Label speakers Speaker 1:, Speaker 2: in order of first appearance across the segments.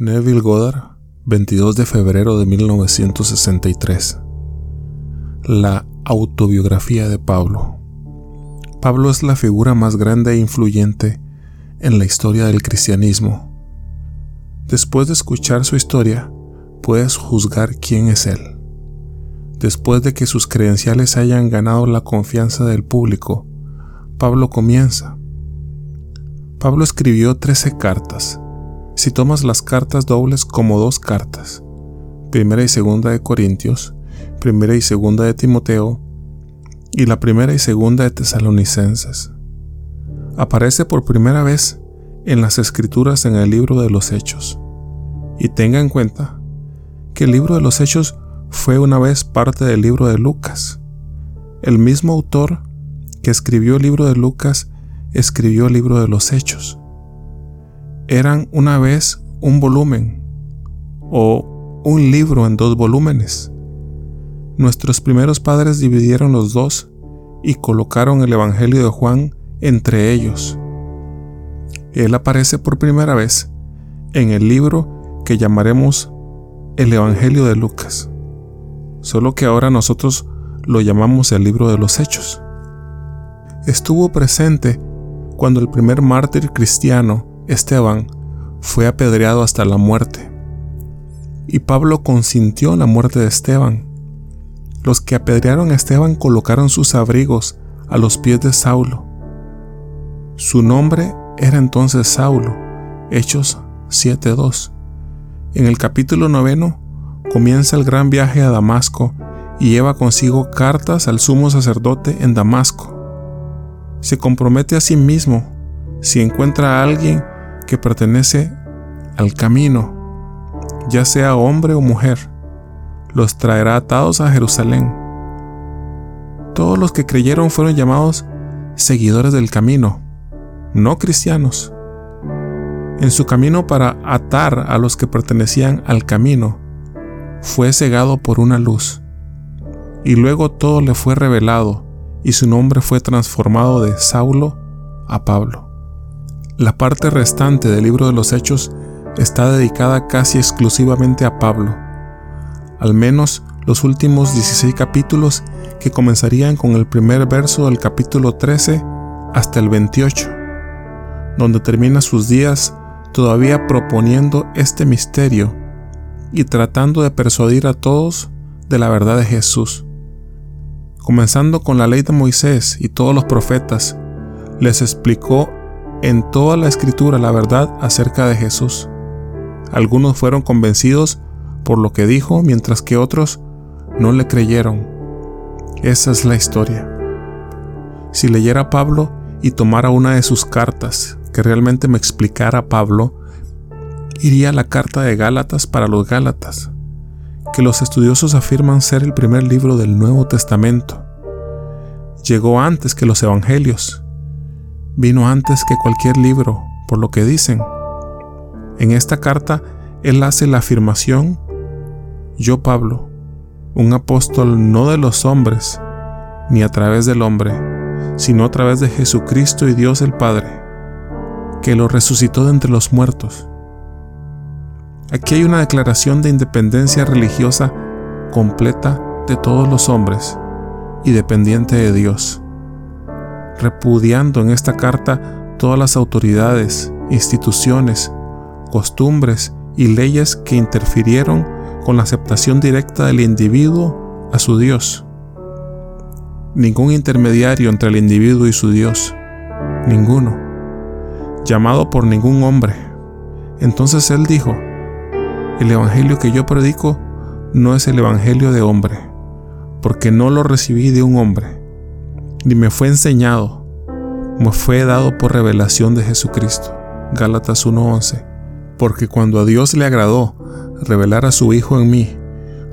Speaker 1: Neville Goddard, 22 de febrero de 1963. La autobiografía de Pablo. Pablo es la figura más grande e influyente en la historia del cristianismo. Después de escuchar su historia, puedes juzgar quién es él. Después de que sus credenciales hayan ganado la confianza del público, Pablo comienza. Pablo escribió 13 cartas si tomas las cartas dobles como dos cartas, primera y segunda de Corintios, primera y segunda de Timoteo, y la primera y segunda de Tesalonicenses. Aparece por primera vez en las escrituras en el libro de los Hechos. Y tenga en cuenta que el libro de los Hechos fue una vez parte del libro de Lucas. El mismo autor que escribió el libro de Lucas escribió el libro de los Hechos eran una vez un volumen o un libro en dos volúmenes. Nuestros primeros padres dividieron los dos y colocaron el Evangelio de Juan entre ellos. Él aparece por primera vez en el libro que llamaremos el Evangelio de Lucas, solo que ahora nosotros lo llamamos el libro de los Hechos. Estuvo presente cuando el primer mártir cristiano Esteban fue apedreado hasta la muerte. Y Pablo consintió la muerte de Esteban. Los que apedrearon a Esteban colocaron sus abrigos a los pies de Saulo. Su nombre era entonces Saulo, Hechos 7.2. En el capítulo noveno comienza el gran viaje a Damasco y lleva consigo cartas al sumo sacerdote en Damasco. Se compromete a sí mismo si encuentra a alguien que pertenece al camino, ya sea hombre o mujer, los traerá atados a Jerusalén. Todos los que creyeron fueron llamados seguidores del camino, no cristianos. En su camino para atar a los que pertenecían al camino, fue cegado por una luz. Y luego todo le fue revelado y su nombre fue transformado de Saulo a Pablo. La parte restante del libro de los Hechos está dedicada casi exclusivamente a Pablo, al menos los últimos 16 capítulos que comenzarían con el primer verso del capítulo 13 hasta el 28, donde termina sus días todavía proponiendo este misterio y tratando de persuadir a todos de la verdad de Jesús. Comenzando con la ley de Moisés y todos los profetas, les explicó en toda la escritura la verdad acerca de Jesús. Algunos fueron convencidos por lo que dijo, mientras que otros no le creyeron. Esa es la historia. Si leyera Pablo y tomara una de sus cartas que realmente me explicara Pablo, iría a la carta de Gálatas para los Gálatas, que los estudiosos afirman ser el primer libro del Nuevo Testamento. Llegó antes que los Evangelios vino antes que cualquier libro, por lo que dicen. En esta carta, él hace la afirmación, yo Pablo, un apóstol no de los hombres, ni a través del hombre, sino a través de Jesucristo y Dios el Padre, que lo resucitó de entre los muertos. Aquí hay una declaración de independencia religiosa completa de todos los hombres y dependiente de Dios repudiando en esta carta todas las autoridades, instituciones, costumbres y leyes que interfirieron con la aceptación directa del individuo a su Dios. Ningún intermediario entre el individuo y su Dios. Ninguno. Llamado por ningún hombre. Entonces él dijo, el Evangelio que yo predico no es el Evangelio de hombre, porque no lo recibí de un hombre ni me fue enseñado, me fue dado por revelación de Jesucristo. Gálatas 1:11. Porque cuando a Dios le agradó revelar a su Hijo en mí,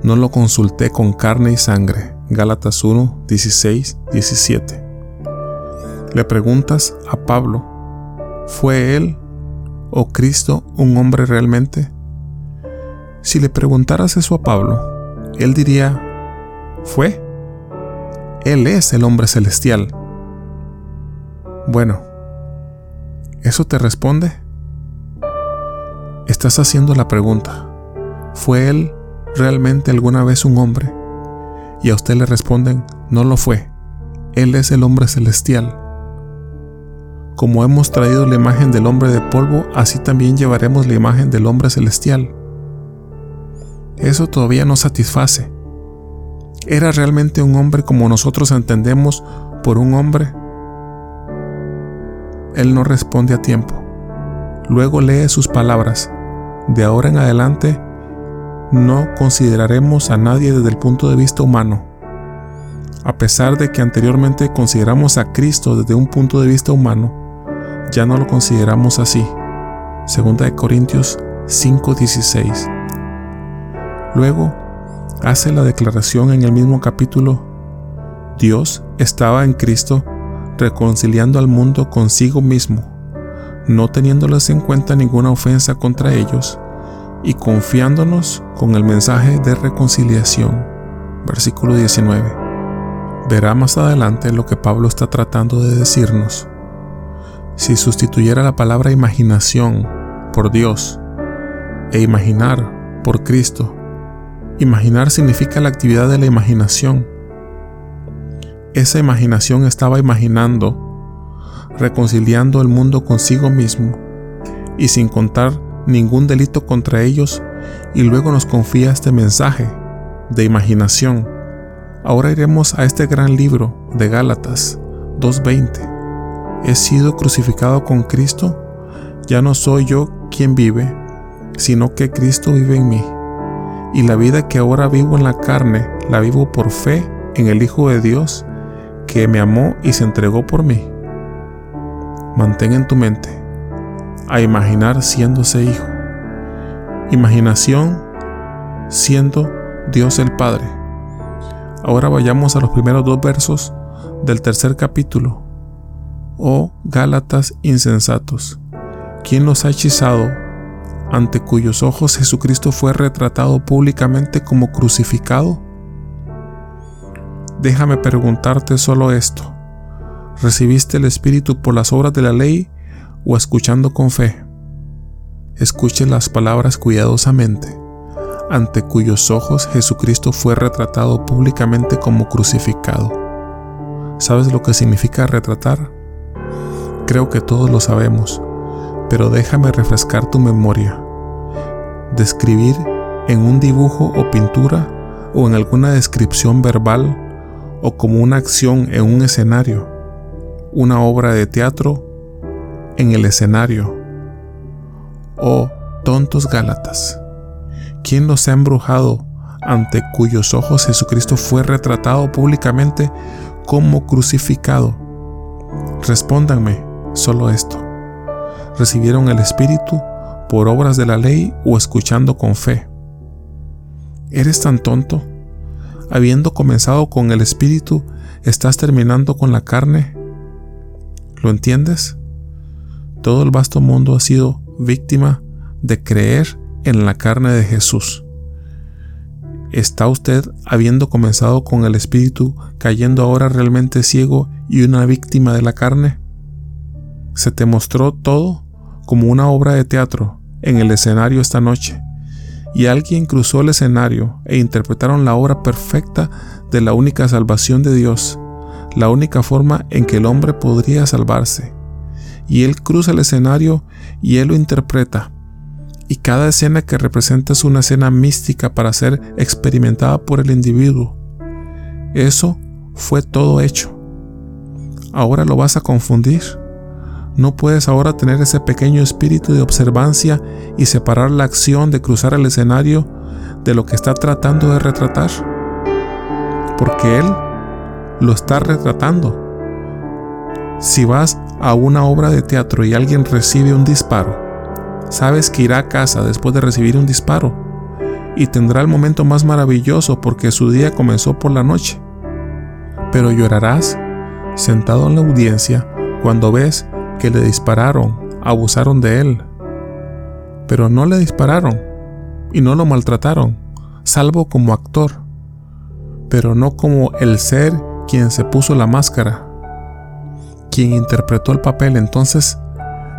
Speaker 1: no lo consulté con carne y sangre. Gálatas 1, 16, 17. Le preguntas a Pablo, ¿fue él o Cristo un hombre realmente? Si le preguntaras eso a Pablo, él diría, fue. Él es el hombre celestial. Bueno, ¿eso te responde? Estás haciendo la pregunta, ¿fue él realmente alguna vez un hombre? Y a usted le responden, no lo fue, él es el hombre celestial. Como hemos traído la imagen del hombre de polvo, así también llevaremos la imagen del hombre celestial. Eso todavía no satisface. ¿Era realmente un hombre como nosotros entendemos por un hombre? Él no responde a tiempo. Luego lee sus palabras. De ahora en adelante, no consideraremos a nadie desde el punto de vista humano. A pesar de que anteriormente consideramos a Cristo desde un punto de vista humano, ya no lo consideramos así. Segunda de Corintios 5:16. Luego, hace la declaración en el mismo capítulo, Dios estaba en Cristo reconciliando al mundo consigo mismo, no teniéndoles en cuenta ninguna ofensa contra ellos y confiándonos con el mensaje de reconciliación. Versículo 19. Verá más adelante lo que Pablo está tratando de decirnos. Si sustituyera la palabra imaginación por Dios e imaginar por Cristo, imaginar significa la actividad de la imaginación esa imaginación estaba imaginando, reconciliando el mundo consigo mismo y sin contar ningún delito contra ellos y luego nos confía este mensaje de imaginación. Ahora iremos a este gran libro de Gálatas 2.20. He sido crucificado con Cristo, ya no soy yo quien vive, sino que Cristo vive en mí. Y la vida que ahora vivo en la carne, la vivo por fe en el Hijo de Dios, que me amó y se entregó por mí. Mantén en tu mente a imaginar siéndose hijo. Imaginación siendo Dios el Padre. Ahora vayamos a los primeros dos versos del tercer capítulo. Oh Gálatas insensatos, ¿quién los ha hechizado ante cuyos ojos Jesucristo fue retratado públicamente como crucificado? Déjame preguntarte solo esto. ¿Recibiste el Espíritu por las obras de la ley o escuchando con fe? Escuche las palabras cuidadosamente, ante cuyos ojos Jesucristo fue retratado públicamente como crucificado. ¿Sabes lo que significa retratar? Creo que todos lo sabemos, pero déjame refrescar tu memoria. Describir en un dibujo o pintura o en alguna descripción verbal o como una acción en un escenario, una obra de teatro en el escenario. Oh, tontos Gálatas, ¿quién los ha embrujado ante cuyos ojos Jesucristo fue retratado públicamente como crucificado? Respóndanme solo esto. ¿Recibieron el Espíritu por obras de la ley o escuchando con fe? ¿Eres tan tonto? habiendo comenzado con el espíritu, estás terminando con la carne. ¿Lo entiendes? Todo el vasto mundo ha sido víctima de creer en la carne de Jesús. ¿Está usted, habiendo comenzado con el espíritu, cayendo ahora realmente ciego y una víctima de la carne? Se te mostró todo como una obra de teatro en el escenario esta noche y alguien cruzó el escenario e interpretaron la obra perfecta de la única salvación de Dios, la única forma en que el hombre podría salvarse. Y él cruza el escenario y él lo interpreta. Y cada escena que representa es una escena mística para ser experimentada por el individuo. Eso fue todo hecho. ¿Ahora lo vas a confundir? No puedes ahora tener ese pequeño espíritu de observancia y separar la acción de cruzar el escenario de lo que está tratando de retratar. Porque Él lo está retratando. Si vas a una obra de teatro y alguien recibe un disparo, sabes que irá a casa después de recibir un disparo y tendrá el momento más maravilloso porque su día comenzó por la noche. Pero llorarás sentado en la audiencia cuando ves que le dispararon, abusaron de él. Pero no le dispararon y no lo maltrataron, salvo como actor, pero no como el ser quien se puso la máscara, quien interpretó el papel. Entonces,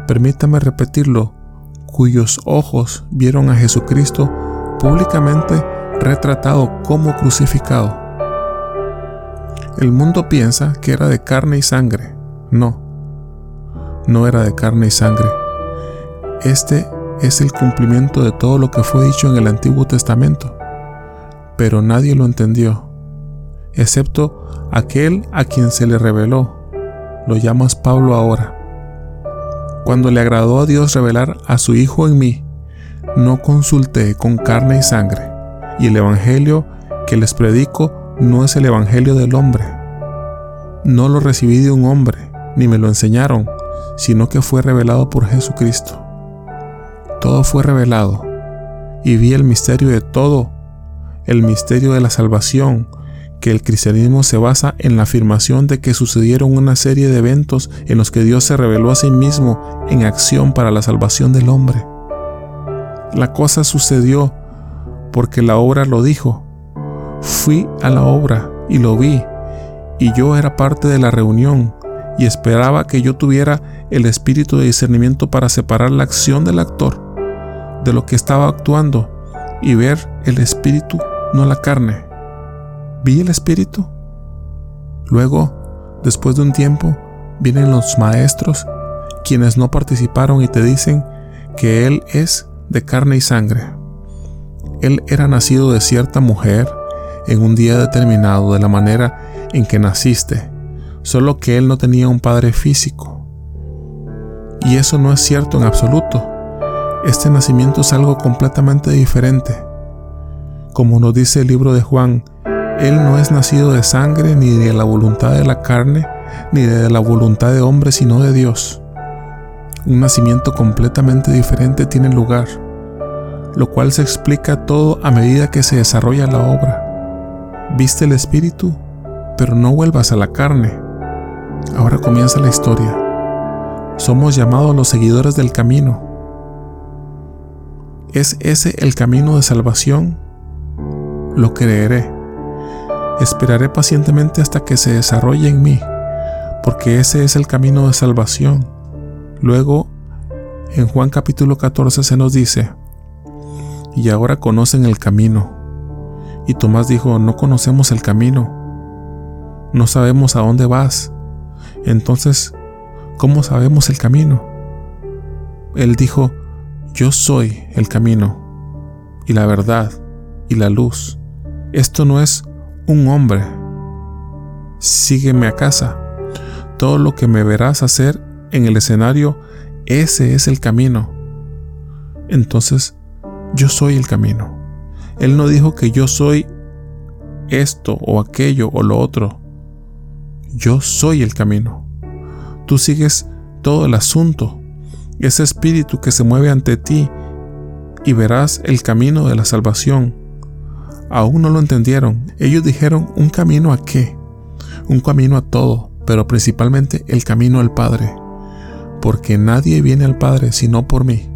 Speaker 1: permítame repetirlo, cuyos ojos vieron a Jesucristo públicamente retratado como crucificado. El mundo piensa que era de carne y sangre. No, no era de carne y sangre. Este es el cumplimiento de todo lo que fue dicho en el Antiguo Testamento, pero nadie lo entendió, excepto aquel a quien se le reveló. Lo llamas Pablo ahora. Cuando le agradó a Dios revelar a su Hijo en mí, no consulté con carne y sangre, y el Evangelio que les predico no es el Evangelio del hombre. No lo recibí de un hombre, ni me lo enseñaron, sino que fue revelado por Jesucristo. Todo fue revelado, y vi el misterio de todo, el misterio de la salvación, que el cristianismo se basa en la afirmación de que sucedieron una serie de eventos en los que Dios se reveló a sí mismo en acción para la salvación del hombre. La cosa sucedió porque la obra lo dijo. Fui a la obra y lo vi, y yo era parte de la reunión, y esperaba que yo tuviera el espíritu de discernimiento para separar la acción del actor de lo que estaba actuando y ver el espíritu, no la carne. Vi el espíritu. Luego, después de un tiempo, vienen los maestros, quienes no participaron y te dicen que Él es de carne y sangre. Él era nacido de cierta mujer en un día determinado de la manera en que naciste, solo que Él no tenía un padre físico. Y eso no es cierto en absoluto. Este nacimiento es algo completamente diferente. Como nos dice el libro de Juan, Él no es nacido de sangre ni de la voluntad de la carne, ni de la voluntad de hombre, sino de Dios. Un nacimiento completamente diferente tiene lugar, lo cual se explica todo a medida que se desarrolla la obra. Viste el espíritu, pero no vuelvas a la carne. Ahora comienza la historia. Somos llamados los seguidores del camino. ¿Es ese el camino de salvación? Lo creeré. Esperaré pacientemente hasta que se desarrolle en mí, porque ese es el camino de salvación. Luego, en Juan capítulo 14 se nos dice, y ahora conocen el camino. Y Tomás dijo, no conocemos el camino, no sabemos a dónde vas. Entonces, ¿cómo sabemos el camino? Él dijo, yo soy el camino y la verdad y la luz. Esto no es un hombre. Sígueme a casa. Todo lo que me verás hacer en el escenario, ese es el camino. Entonces, yo soy el camino. Él no dijo que yo soy esto o aquello o lo otro. Yo soy el camino. Tú sigues todo el asunto, ese espíritu que se mueve ante ti y verás el camino de la salvación. Aún no lo entendieron. Ellos dijeron un camino a qué? Un camino a todo, pero principalmente el camino al Padre porque nadie viene al Padre sino por mí.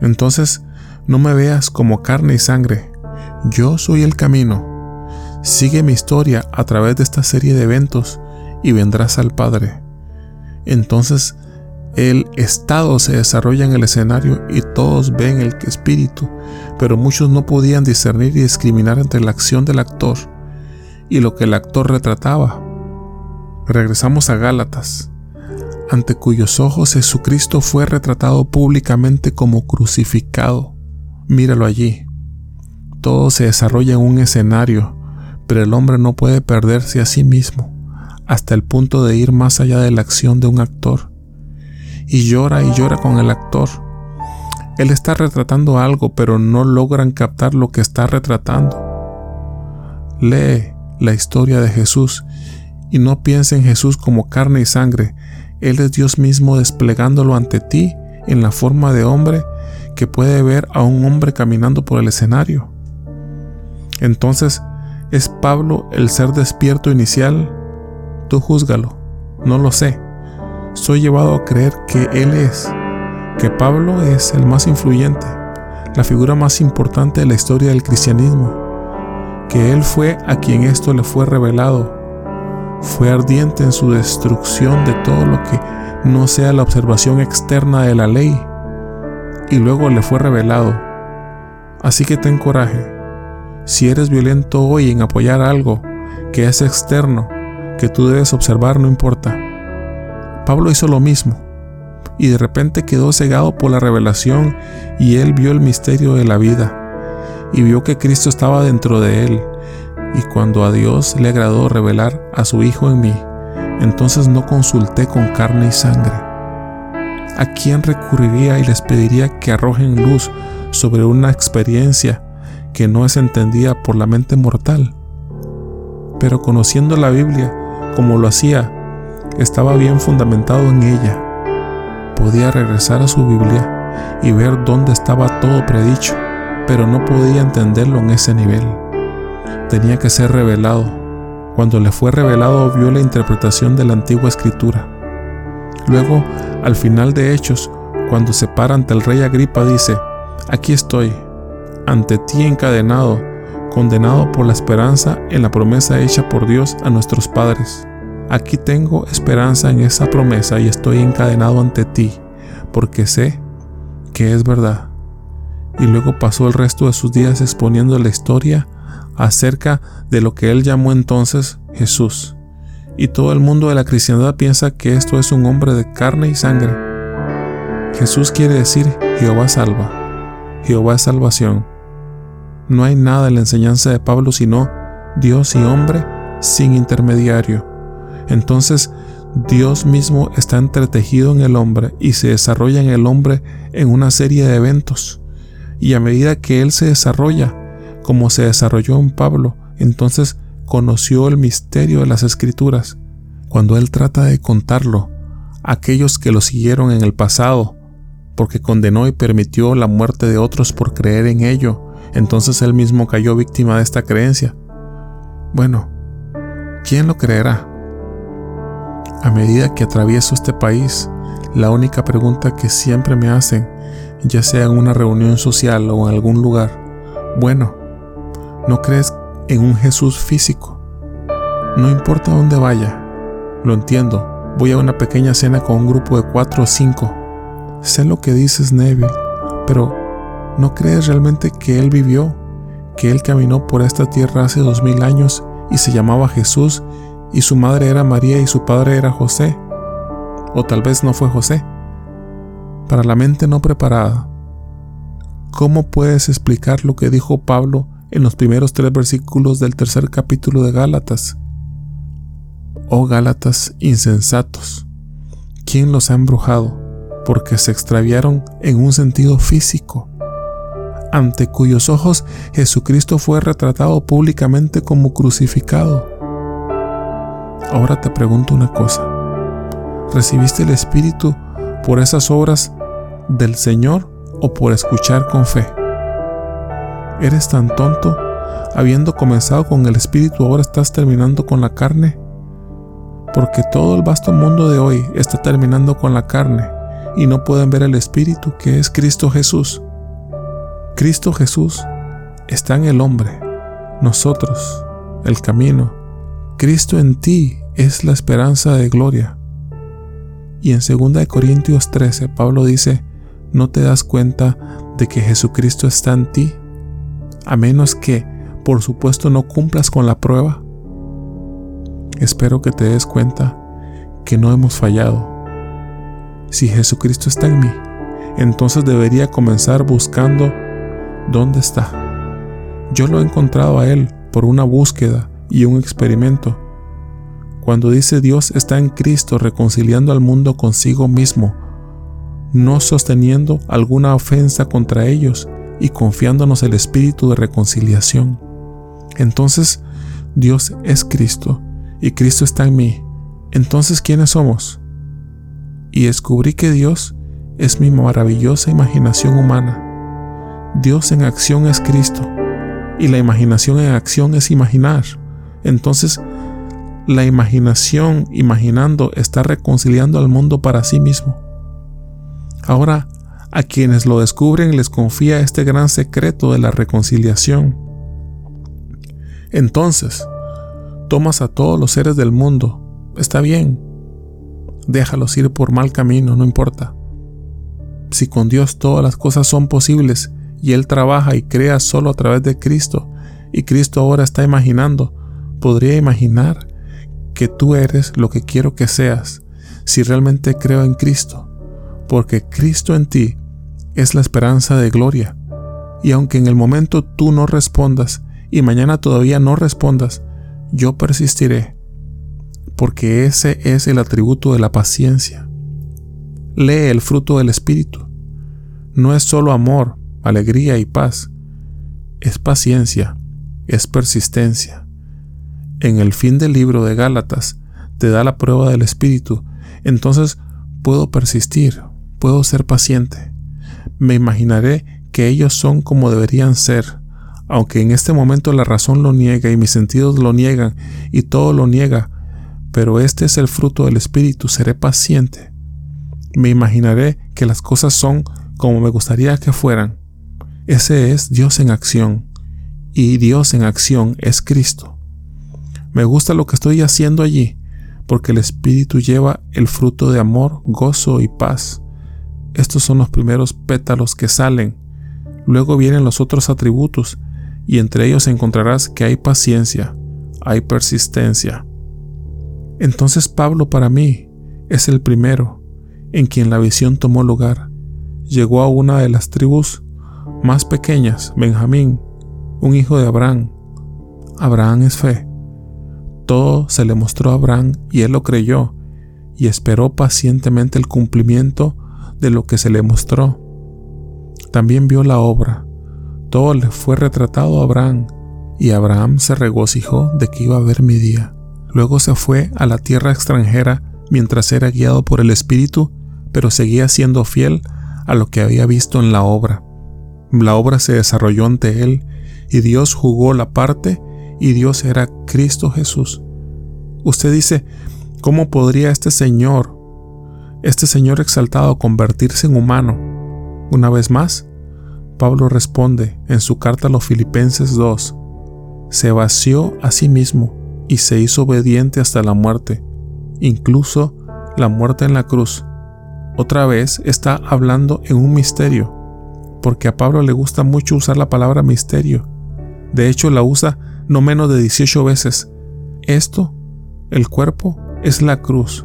Speaker 1: Entonces, no me veas como carne y sangre, yo soy el camino. Sigue mi historia a través de esta serie de eventos y vendrás al Padre. Entonces, el estado se desarrolla en el escenario y todos ven el espíritu, pero muchos no podían discernir y discriminar entre la acción del actor y lo que el actor retrataba. Regresamos a Gálatas ante cuyos ojos Jesucristo fue retratado públicamente como crucificado. Míralo allí. Todo se desarrolla en un escenario, pero el hombre no puede perderse a sí mismo, hasta el punto de ir más allá de la acción de un actor. Y llora y llora con el actor. Él está retratando algo, pero no logran captar lo que está retratando. Lee la historia de Jesús y no piense en Jesús como carne y sangre, él es Dios mismo desplegándolo ante ti en la forma de hombre que puede ver a un hombre caminando por el escenario. Entonces, ¿es Pablo el ser despierto inicial? Tú júzgalo, no lo sé. Soy llevado a creer que Él es, que Pablo es el más influyente, la figura más importante de la historia del cristianismo, que Él fue a quien esto le fue revelado fue ardiente en su destrucción de todo lo que no sea la observación externa de la ley y luego le fue revelado. Así que ten coraje. Si eres violento hoy en apoyar algo que es externo, que tú debes observar, no importa. Pablo hizo lo mismo y de repente quedó cegado por la revelación y él vio el misterio de la vida y vio que Cristo estaba dentro de él. Y cuando a Dios le agradó revelar a su Hijo en mí, entonces no consulté con carne y sangre. ¿A quién recurriría y les pediría que arrojen luz sobre una experiencia que no es entendida por la mente mortal? Pero conociendo la Biblia como lo hacía, estaba bien fundamentado en ella. Podía regresar a su Biblia y ver dónde estaba todo predicho pero no podía entenderlo en ese nivel. Tenía que ser revelado. Cuando le fue revelado vio la interpretación de la antigua escritura. Luego, al final de Hechos, cuando se para ante el rey Agripa, dice, aquí estoy, ante ti encadenado, condenado por la esperanza en la promesa hecha por Dios a nuestros padres. Aquí tengo esperanza en esa promesa y estoy encadenado ante ti, porque sé que es verdad y luego pasó el resto de sus días exponiendo la historia acerca de lo que él llamó entonces Jesús. Y todo el mundo de la cristiandad piensa que esto es un hombre de carne y sangre. Jesús quiere decir Jehová salva, Jehová es salvación. No hay nada en la enseñanza de Pablo sino Dios y hombre sin intermediario. Entonces Dios mismo está entretejido en el hombre y se desarrolla en el hombre en una serie de eventos y a medida que él se desarrolla, como se desarrolló en Pablo, entonces conoció el misterio de las escrituras. Cuando él trata de contarlo, aquellos que lo siguieron en el pasado, porque condenó y permitió la muerte de otros por creer en ello, entonces él mismo cayó víctima de esta creencia. Bueno, ¿quién lo creerá? A medida que atravieso este país, la única pregunta que siempre me hacen ya sea en una reunión social o en algún lugar, bueno, no crees en un Jesús físico. No importa dónde vaya, lo entiendo. Voy a una pequeña cena con un grupo de cuatro o cinco. Sé lo que dices, Neville, pero ¿no crees realmente que Él vivió, que Él caminó por esta tierra hace dos mil años y se llamaba Jesús y su madre era María y su padre era José? O tal vez no fue José para la mente no preparada. ¿Cómo puedes explicar lo que dijo Pablo en los primeros tres versículos del tercer capítulo de Gálatas? Oh Gálatas insensatos, ¿quién los ha embrujado? Porque se extraviaron en un sentido físico, ante cuyos ojos Jesucristo fue retratado públicamente como crucificado. Ahora te pregunto una cosa. ¿Recibiste el Espíritu por esas obras del Señor o por escuchar con fe. ¿Eres tan tonto? Habiendo comenzado con el Espíritu, ahora estás terminando con la carne. Porque todo el vasto mundo de hoy está terminando con la carne y no pueden ver el Espíritu que es Cristo Jesús. Cristo Jesús está en el hombre, nosotros, el camino. Cristo en ti es la esperanza de gloria. Y en 2 Corintios 13, Pablo dice, ¿no te das cuenta de que Jesucristo está en ti? A menos que, por supuesto, no cumplas con la prueba. Espero que te des cuenta que no hemos fallado. Si Jesucristo está en mí, entonces debería comenzar buscando dónde está. Yo lo he encontrado a Él por una búsqueda y un experimento. Cuando dice Dios está en Cristo reconciliando al mundo consigo mismo, no sosteniendo alguna ofensa contra ellos y confiándonos el espíritu de reconciliación. Entonces, Dios es Cristo y Cristo está en mí. Entonces, ¿quiénes somos? Y descubrí que Dios es mi maravillosa imaginación humana. Dios en acción es Cristo y la imaginación en acción es imaginar. Entonces, la imaginación imaginando está reconciliando al mundo para sí mismo. Ahora, a quienes lo descubren les confía este gran secreto de la reconciliación. Entonces, tomas a todos los seres del mundo, está bien, déjalos ir por mal camino, no importa. Si con Dios todas las cosas son posibles y Él trabaja y crea solo a través de Cristo, y Cristo ahora está imaginando, podría imaginar que tú eres lo que quiero que seas si realmente creo en Cristo, porque Cristo en ti es la esperanza de gloria. Y aunque en el momento tú no respondas y mañana todavía no respondas, yo persistiré, porque ese es el atributo de la paciencia. Lee el fruto del Espíritu. No es solo amor, alegría y paz, es paciencia, es persistencia. En el fin del libro de Gálatas te da la prueba del Espíritu, entonces puedo persistir, puedo ser paciente. Me imaginaré que ellos son como deberían ser, aunque en este momento la razón lo niega y mis sentidos lo niegan y todo lo niega, pero este es el fruto del Espíritu, seré paciente. Me imaginaré que las cosas son como me gustaría que fueran. Ese es Dios en acción, y Dios en acción es Cristo. Me gusta lo que estoy haciendo allí, porque el Espíritu lleva el fruto de amor, gozo y paz. Estos son los primeros pétalos que salen. Luego vienen los otros atributos, y entre ellos encontrarás que hay paciencia, hay persistencia. Entonces Pablo para mí es el primero en quien la visión tomó lugar. Llegó a una de las tribus más pequeñas, Benjamín, un hijo de Abraham. Abraham es fe. Todo se le mostró a Abraham y él lo creyó y esperó pacientemente el cumplimiento de lo que se le mostró. También vio la obra. Todo le fue retratado a Abraham y Abraham se regocijó de que iba a ver mi día. Luego se fue a la tierra extranjera mientras era guiado por el Espíritu, pero seguía siendo fiel a lo que había visto en la obra. La obra se desarrolló ante él y Dios jugó la parte y Dios era Cristo Jesús. Usted dice, ¿cómo podría este Señor, este Señor exaltado, convertirse en humano? Una vez más, Pablo responde en su carta a los Filipenses 2, se vació a sí mismo y se hizo obediente hasta la muerte, incluso la muerte en la cruz. Otra vez está hablando en un misterio, porque a Pablo le gusta mucho usar la palabra misterio. De hecho, la usa no menos de 18 veces. Esto, el cuerpo, es la cruz.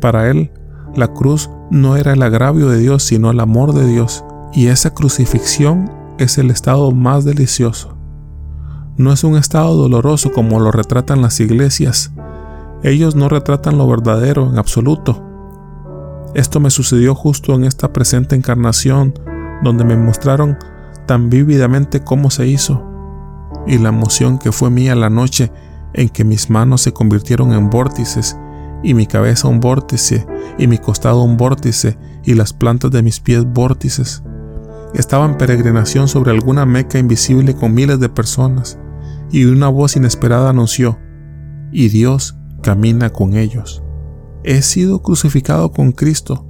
Speaker 1: Para él, la cruz no era el agravio de Dios, sino el amor de Dios. Y esa crucifixión es el estado más delicioso. No es un estado doloroso como lo retratan las iglesias. Ellos no retratan lo verdadero en absoluto. Esto me sucedió justo en esta presente encarnación, donde me mostraron tan vívidamente cómo se hizo y la emoción que fue mía la noche en que mis manos se convirtieron en vórtices y mi cabeza un vórtice y mi costado un vórtice y las plantas de mis pies vórtices. Estaba en peregrinación sobre alguna meca invisible con miles de personas y una voz inesperada anunció, y Dios camina con ellos. He sido crucificado con Cristo.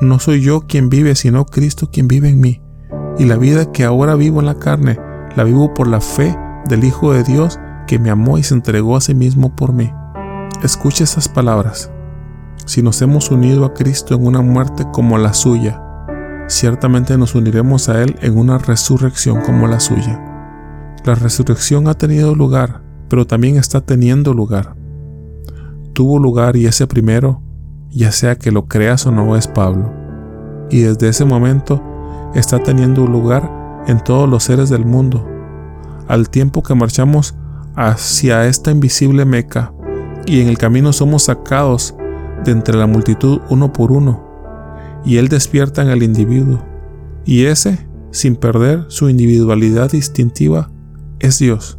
Speaker 1: No soy yo quien vive, sino Cristo quien vive en mí. Y la vida que ahora vivo en la carne, la vivo por la fe del Hijo de Dios que me amó y se entregó a sí mismo por mí. Escuche esas palabras. Si nos hemos unido a Cristo en una muerte como la suya, ciertamente nos uniremos a Él en una resurrección como la suya. La resurrección ha tenido lugar, pero también está teniendo lugar. Tuvo lugar y ese primero, ya sea que lo creas o no, es Pablo. Y desde ese momento está teniendo lugar en todos los seres del mundo, al tiempo que marchamos hacia esta invisible Meca y en el camino somos sacados de entre la multitud uno por uno, y Él despierta en el individuo, y ese, sin perder su individualidad distintiva, es Dios.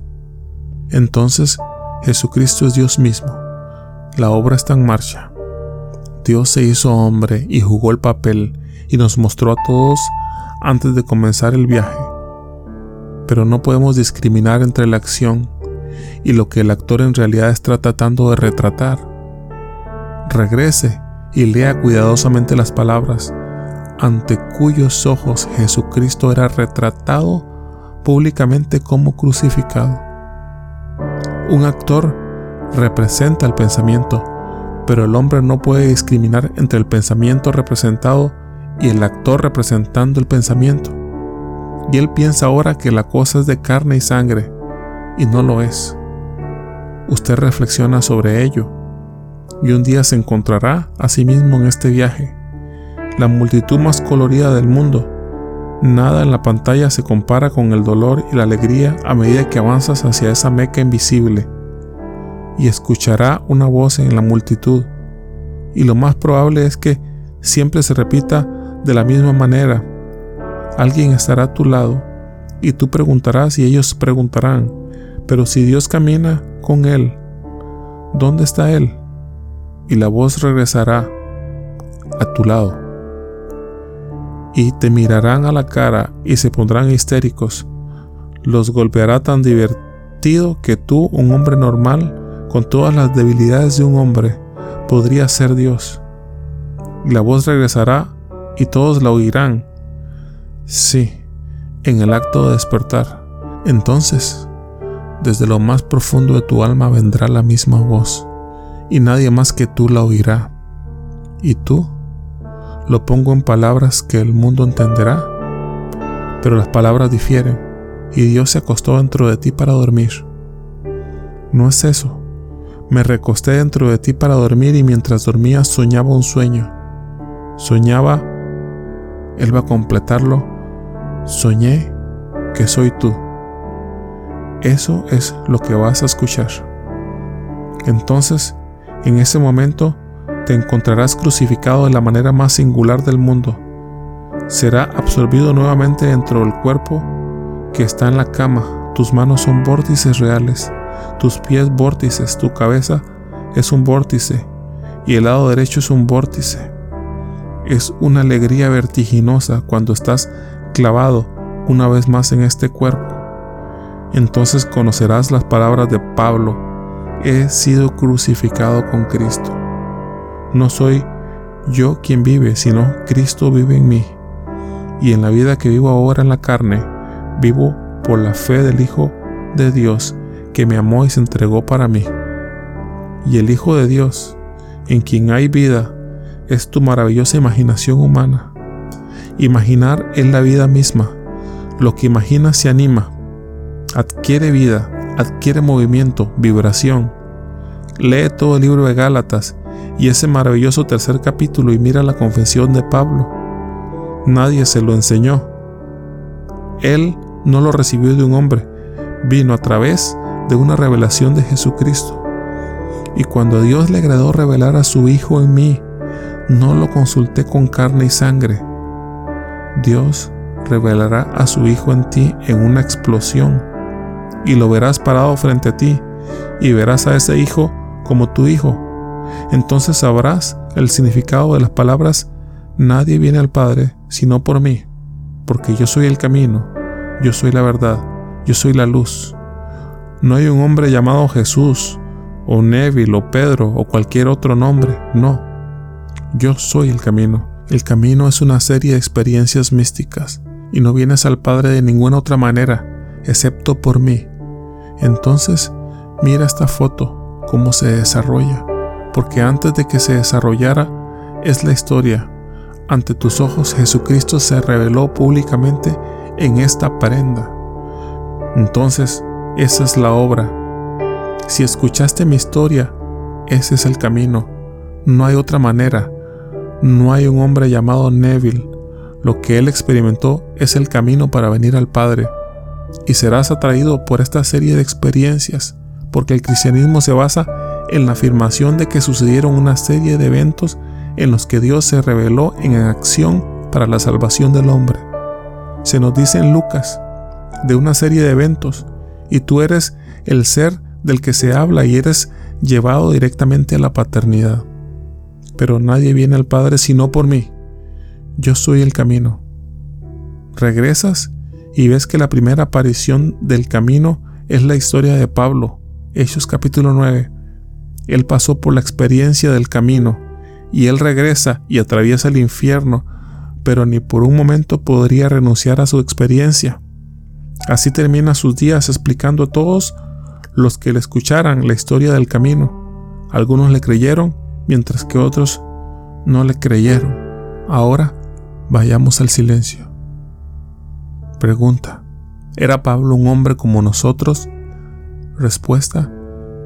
Speaker 1: Entonces, Jesucristo es Dios mismo. La obra está en marcha. Dios se hizo hombre y jugó el papel y nos mostró a todos antes de comenzar el viaje pero no podemos discriminar entre la acción y lo que el actor en realidad está tratando de retratar. Regrese y lea cuidadosamente las palabras ante cuyos ojos Jesucristo era retratado públicamente como crucificado. Un actor representa el pensamiento, pero el hombre no puede discriminar entre el pensamiento representado y el actor representando el pensamiento. Y él piensa ahora que la cosa es de carne y sangre, y no lo es. Usted reflexiona sobre ello, y un día se encontrará a sí mismo en este viaje, la multitud más colorida del mundo. Nada en la pantalla se compara con el dolor y la alegría a medida que avanzas hacia esa meca invisible. Y escuchará una voz en la multitud. Y lo más probable es que siempre se repita de la misma manera. Alguien estará a tu lado y tú preguntarás y ellos preguntarán, pero si Dios camina con él, ¿dónde está él? Y la voz regresará a tu lado. Y te mirarán a la cara y se pondrán histéricos. Los golpeará tan divertido que tú, un hombre normal, con todas las debilidades de un hombre, podría ser Dios. Y la voz regresará y todos la oirán. Sí, en el acto de despertar. Entonces, desde lo más profundo de tu alma vendrá la misma voz, y nadie más que tú la oirá. ¿Y tú? Lo pongo en palabras que el mundo entenderá, pero las palabras difieren, y Dios se acostó dentro de ti para dormir. No es eso. Me recosté dentro de ti para dormir y mientras dormía soñaba un sueño. Soñaba él va a completarlo. Soñé que soy tú. Eso es lo que vas a escuchar. Entonces, en ese momento, te encontrarás crucificado de la manera más singular del mundo. Será absorbido nuevamente dentro del cuerpo que está en la cama. Tus manos son vórtices reales, tus pies vórtices, tu cabeza es un vórtice y el lado derecho es un vórtice. Es una alegría vertiginosa cuando estás clavado una vez más en este cuerpo. Entonces conocerás las palabras de Pablo. He sido crucificado con Cristo. No soy yo quien vive, sino Cristo vive en mí. Y en la vida que vivo ahora en la carne, vivo por la fe del Hijo de Dios que me amó y se entregó para mí. Y el Hijo de Dios, en quien hay vida, es tu maravillosa imaginación humana. Imaginar es la vida misma. Lo que imaginas se anima, adquiere vida, adquiere movimiento, vibración. Lee todo el libro de Gálatas y ese maravilloso tercer capítulo y mira la confesión de Pablo. Nadie se lo enseñó. Él no lo recibió de un hombre, vino a través de una revelación de Jesucristo. Y cuando a Dios le agradó revelar a su Hijo en mí, no lo consulté con carne y sangre. Dios revelará a su Hijo en ti en una explosión y lo verás parado frente a ti y verás a ese Hijo como tu Hijo. Entonces sabrás el significado de las palabras Nadie viene al Padre sino por mí, porque yo soy el camino, yo soy la verdad, yo soy la luz. No hay un hombre llamado Jesús, o Neville, o Pedro, o cualquier otro nombre, no. Yo soy el camino. El camino es una serie de experiencias místicas y no vienes al Padre de ninguna otra manera, excepto por mí. Entonces, mira esta foto, cómo se desarrolla, porque antes de que se desarrollara es la historia. Ante tus ojos Jesucristo se reveló públicamente en esta prenda. Entonces, esa es la obra. Si escuchaste mi historia, ese es el camino. No hay otra manera. No hay un hombre llamado Neville. Lo que él experimentó es el camino para venir al Padre. Y serás atraído por esta serie de experiencias, porque el cristianismo se basa en la afirmación de que sucedieron una serie de eventos en los que Dios se reveló en acción para la salvación del hombre. Se nos dice en Lucas de una serie de eventos, y tú eres el ser del que se habla y eres llevado directamente a la paternidad pero nadie viene al Padre sino por mí. Yo soy el camino. Regresas y ves que la primera aparición del camino es la historia de Pablo, Hechos capítulo 9. Él pasó por la experiencia del camino y él regresa y atraviesa el infierno, pero ni por un momento podría renunciar a su experiencia. Así termina sus días explicando a todos los que le escucharan la historia del camino. Algunos le creyeron mientras que otros no le creyeron. Ahora Vayamos al silencio. Pregunta. ¿Era Pablo un hombre como nosotros? Respuesta.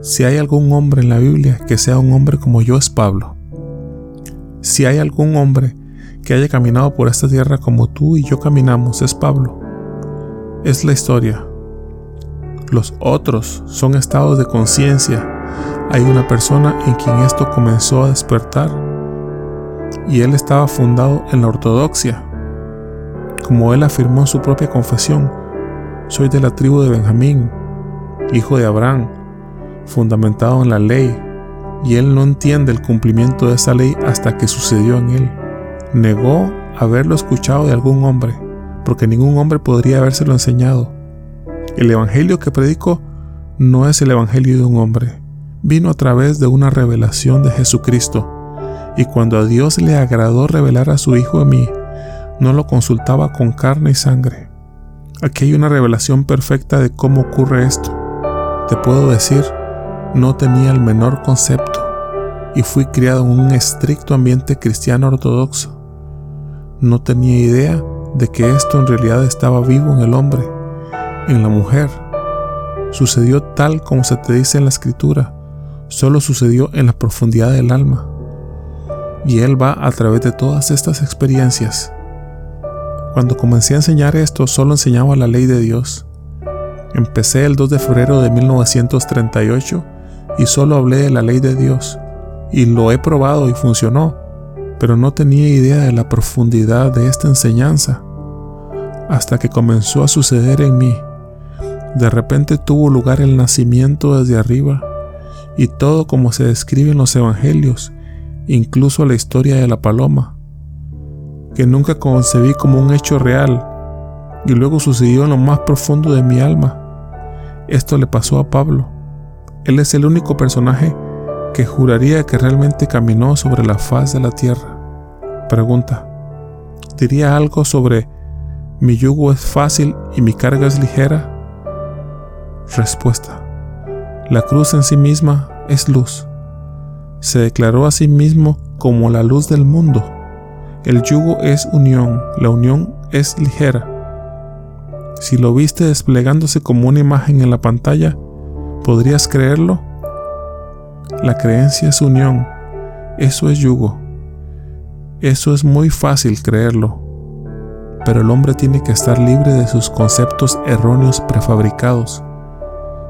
Speaker 1: Si hay algún hombre en la Biblia que sea un hombre como yo es Pablo. Si hay algún hombre que haya caminado por esta tierra como tú y yo caminamos, es Pablo. Es la historia. Los otros son estados de conciencia. Hay una persona en quien esto comenzó a despertar y él estaba fundado en la ortodoxia. Como él afirmó en su propia confesión, soy de la tribu de Benjamín, hijo de Abraham, fundamentado en la ley, y él no entiende el cumplimiento de esa ley hasta que sucedió en él. Negó haberlo escuchado de algún hombre, porque ningún hombre podría habérselo enseñado. El evangelio que predico no es el evangelio de un hombre, vino a través de una revelación de Jesucristo, y cuando a Dios le agradó revelar a su Hijo a mí, no lo consultaba con carne y sangre. Aquí hay una revelación perfecta de cómo ocurre esto. Te puedo decir, no tenía el menor concepto y fui criado en un estricto ambiente cristiano ortodoxo. No tenía idea de que esto en realidad estaba vivo en el hombre, en la mujer. Sucedió tal como se te dice en la escritura, solo sucedió en la profundidad del alma. Y Él va a través de todas estas experiencias. Cuando comencé a enseñar esto, solo enseñaba la ley de Dios. Empecé el 2 de febrero de 1938 y solo hablé de la ley de Dios. Y lo he probado y funcionó, pero no tenía idea de la profundidad de esta enseñanza. Hasta que comenzó a suceder en mí. De repente tuvo lugar el nacimiento desde arriba y todo como se describe en los evangelios, incluso la historia de la paloma, que nunca concebí como un hecho real y luego sucedió en lo más profundo de mi alma. Esto le pasó a Pablo. Él es el único personaje que juraría que realmente caminó sobre la faz de la tierra. Pregunta. ¿Diría algo sobre mi yugo es fácil y mi carga es ligera? Respuesta. La cruz en sí misma es luz. Se declaró a sí mismo como la luz del mundo. El yugo es unión, la unión es ligera. Si lo viste desplegándose como una imagen en la pantalla, ¿podrías creerlo? La creencia es unión, eso es yugo. Eso es muy fácil creerlo, pero el hombre tiene que estar libre de sus conceptos erróneos prefabricados.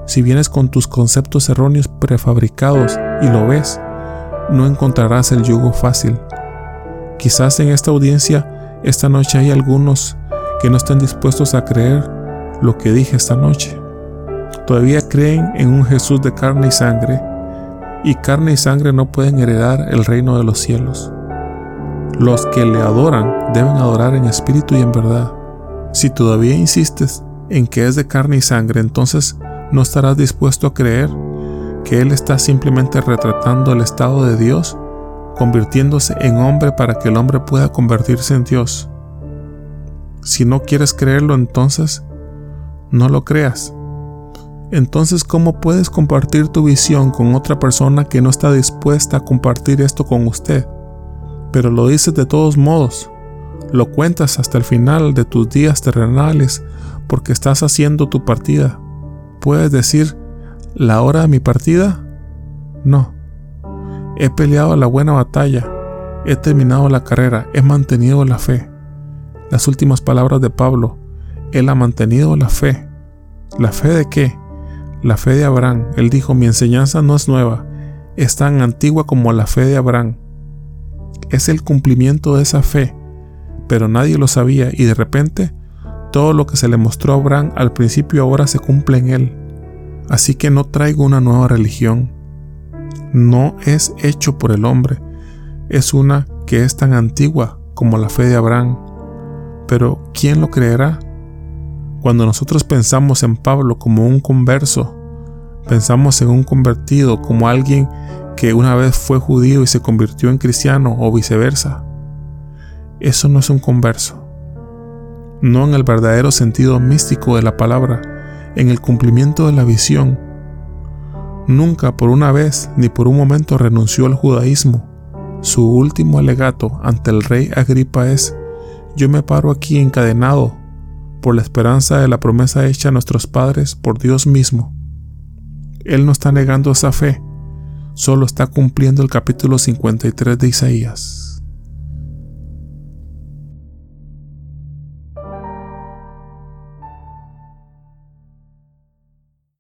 Speaker 1: Si vienes con tus conceptos erróneos prefabricados y lo ves, no encontrarás el yugo fácil. Quizás en esta audiencia esta noche hay algunos que no están dispuestos a creer lo que dije esta noche. Todavía creen en un Jesús de carne y sangre, y carne y sangre no pueden heredar el reino de los cielos. Los que le adoran deben adorar en espíritu y en verdad. Si todavía insistes en que es de carne y sangre, entonces no estarás dispuesto a creer que Él está simplemente retratando el estado de Dios, convirtiéndose en hombre para que el hombre pueda convertirse en Dios. Si no quieres creerlo, entonces no lo creas. Entonces, ¿cómo puedes compartir tu visión con otra persona que no está dispuesta a compartir esto con usted? Pero lo dices de todos modos. Lo cuentas hasta el final de tus días terrenales porque estás haciendo tu partida. ¿Puedes decir la hora de mi partida? No. He peleado la buena batalla. He terminado la carrera. He mantenido la fe las últimas palabras de Pablo, Él ha mantenido la fe. ¿La fe de qué? La fe de Abraham. Él dijo, mi enseñanza no es nueva, es tan antigua como la fe de Abraham. Es el cumplimiento de esa fe, pero nadie lo sabía y de repente todo lo que se le mostró a Abraham al principio ahora se cumple en él. Así que no traigo una nueva religión. No es hecho por el hombre, es una que es tan antigua como la fe de Abraham. Pero ¿quién lo creerá? Cuando nosotros pensamos en Pablo como un converso, pensamos en un convertido como alguien que una vez fue judío y se convirtió en cristiano o viceversa. Eso no es un converso. No en el verdadero sentido místico de la palabra, en el cumplimiento de la visión. Nunca por una vez ni por un momento renunció al judaísmo. Su último alegato ante el rey Agripa es, yo me paro aquí encadenado por la esperanza de la promesa hecha a nuestros padres por Dios mismo. Él no está negando esa fe, solo está cumpliendo el capítulo 53 de Isaías.